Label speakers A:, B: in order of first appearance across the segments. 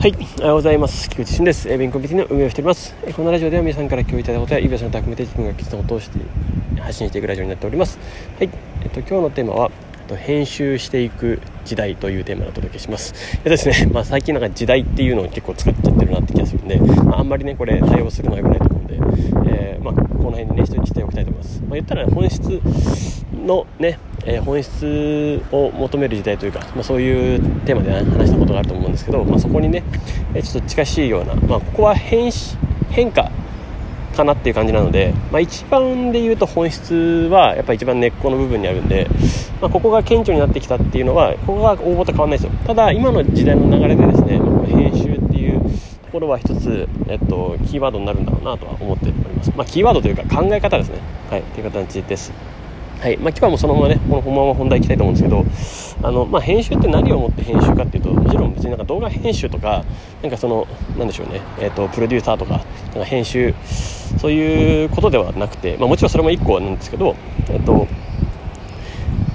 A: はい、おはようございます。菊池俊です。えー、勉強ビティの運営をしております。えー、このラジオでは皆さんから共有いただいたことや、指輪さんと含めて自分が決断を通して発信していくラジオになっております。はい、えっと、今日のテーマは、と編集していく時代というテーマでお届けします。えっとですね、まあ、最近なんか時代っていうのを結構使っちゃってるなって気がするんで、まあ、あんまりね、これ対応するのは良くないと思うんで、えー、まあ、この辺にね、人にしておきたいと思います。まあ、言ったら、ね、本質のね、えー、本質を求める時代というか、まあ、そういうテーマで、話したことがあると思うんですけど、まあ、そこにね、え、ちょっと近しいような、まあ、ここは変変化かなっていう感じなので、まあ、一番で言うと本質はやっぱ一番根っこの部分にあるんで、まあ、ここが顕著になってきたっていうのはここが大元変わらないですよ。ただ今の時代の流れでですね編集っていうところは一つ、えっと、キーワードになるんだろうなとは思っております、まあ、キーワードというか考え方ですね。はいという形です。はい。まあ、今日はもうそのままねこのまま本題いきたいと思うんですけどあの、まあ、編集って何をもって編集かっていうともちろん別になんか動画編集とかなんかそのなんでしょうね、えーと、プロデューサーとかなんか編集そういうことではなくて、まあ、もちろんそれも1個なんですけど、えーと、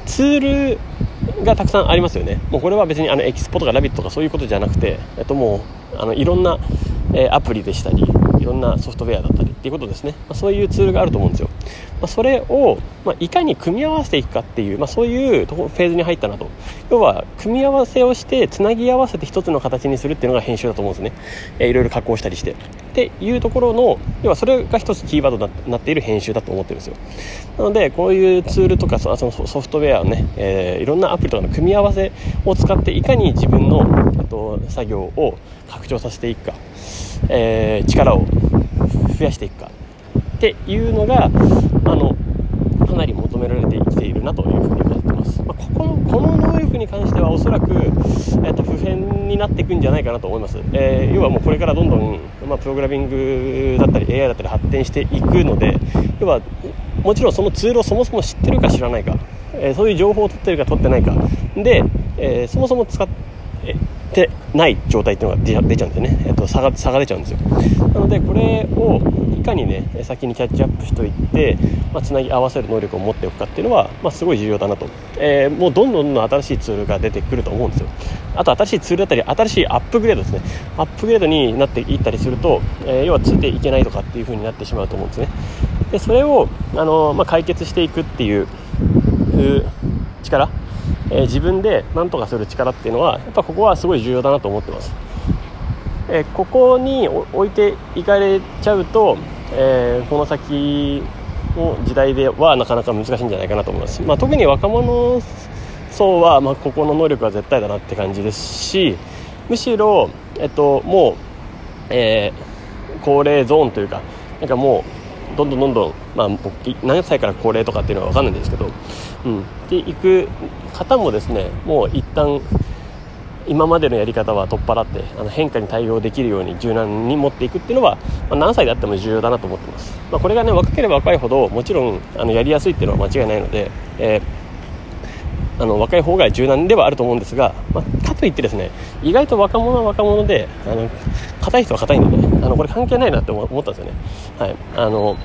A: ツールがたくさんありますよね。もうこれは別にあのエキスポとかラビットとかそういうことじゃなくて、えー、ともうあのいろんな、えー、アプリでしたりいろんなソフトウェアだったりっていうことですね、まあ、そういうツールがあると思うんですよ、まあ、それを、まあ、いかに組み合わせていくかっていう、まそういうフェーズに入ったなと。要は組み合わせをしてつなぎ合わせて一つの形にするっていうのが編集だと思うんですね、えー、いろいろ加工したりして。っていうところの要はそれが一つキーワードになっている編集だと思ってるんですよ。なのでこういうツールとかそのソフトウェアね、えー、いろんなアプリとかの組み合わせを使っていかに自分の、えっと、作業を拡張させていくか、えー、力を増やしていくか。っていうのがあのかなり求められてきているなというふうに感じてます、まあ、ここのこの能力に関してはおそらく、えー、と普遍になっていくんじゃないかなと思います、えー、要はもうこれからどんどん、まあ、プログラミングだったり AI だったり発展していくので要はもちろんそのツールをそもそも知ってるか知らないか、えー、そういう情報を取ってるか取ってないか。で、えそもそも使っててない状態っていうのが出ちゃうんですよね、えー、と差が差が出ちゃうんですよ。なのでこれをいかにね先にキャッチアップしておいて、まあ、つなぎ合わせる能力を持っておくかっていうのは、まあ、すごい重要だなと、えー、もうどんどんどんどん新しいツールが出てくると思うんですよ。あと新しいツールだったり新しいアップグレードですね。アップグレードになっていったりすると、えー、要はついていけないとかっていう風になってしまうと思うんですね。でそれを、あのまあ、解決していくっていう力えー、自分で何とかする力っていうのはやっぱここはすごい重要だなと思ってます、えー、ここに置いていかれちゃうと、えー、この先の時代ではなかなか難しいんじゃないかなと思います、まあ、特に若者層は、まあ、ここの能力は絶対だなって感じですしむしろ、えっと、もう、え高齢ゾーンというかなんかもうどんどんどんどん、まあ、何歳から高齢とかっていうのは分かんないんですけど、うん、で行く方もですねもう一旦今までのやり方は取っ払ってあの変化に対応できるように柔軟に持っていくっていうのは、まあ、何歳であっても重要だなと思ってます、まあ、これがね若ければ若いほどもちろんあのやりやすいっていうのは間違いないので、えー、あの若い方が柔軟ではあると思うんですが、まあ、かといってですね意外と若者は若者であの硬い人は硬いんでねあのこれ関係ないなって思ったんですよね。はい。あの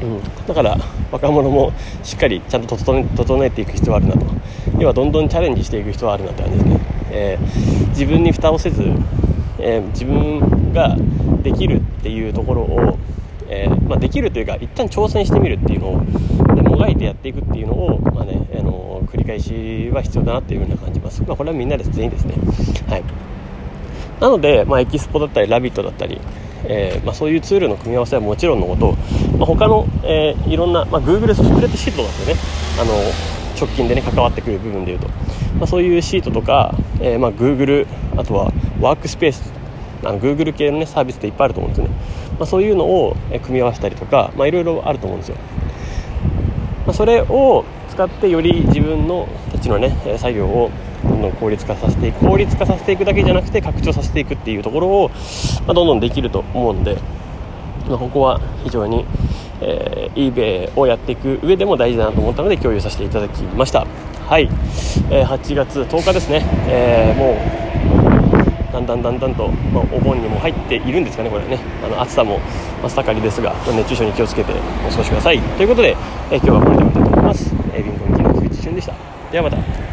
A: うん、だから若者もしっかりちゃんと整えていく必要はあるなと。要はどんどんチャレンジしていく必要はあるなって感じですね、えー、自分に蓋をせず、えー、自分ができるっていうところを、えー、まあ、できるというか一旦挑戦してみるっていうのをでもがいてやっていくっていうのを、まあねあの繰り返しは必要だなっていうふうに感じます、まあ、これはみんなで全員ですね。はい。なので、まあ、エキスポだったりラビットだったりえー、まあ、そういうツールの組み合わせはもちろんのこと、まあ、他の、えー、いろんな、まあ、Google スプレッドシートだとねあの直近でね関わってくる部分でいうと、まあ、そういうシートとか、えーまあ、Google あとはワークスペースあ Google 系の、ね、サービスっていっぱいあると思うんですよね、まあ、そういうのを組み合わせたりとか、まあ、いろいろあると思うんですよ、まあ、それを使ってより自分のたちのね作業をどんどん効率化させていく効率化させていくだけじゃなくて拡張させていくっていうところを、まあ、どんどんできると思うんで、まあ、ここは非常に、えー、eBay をやっていく上でも大事だなと思ったので共有させていただきました。はい、えー、8月10日ですね、えー、もうだんだんだんだんと、まあ、お盆にも入っているんですかねこれね。あの暑さも真っ盛りですが熱中症に気をつけてお過ごしください。ということで、えー、今日はこれで終わりたいと思います、えー、ビンコミキの菊池俊でした。ではまた。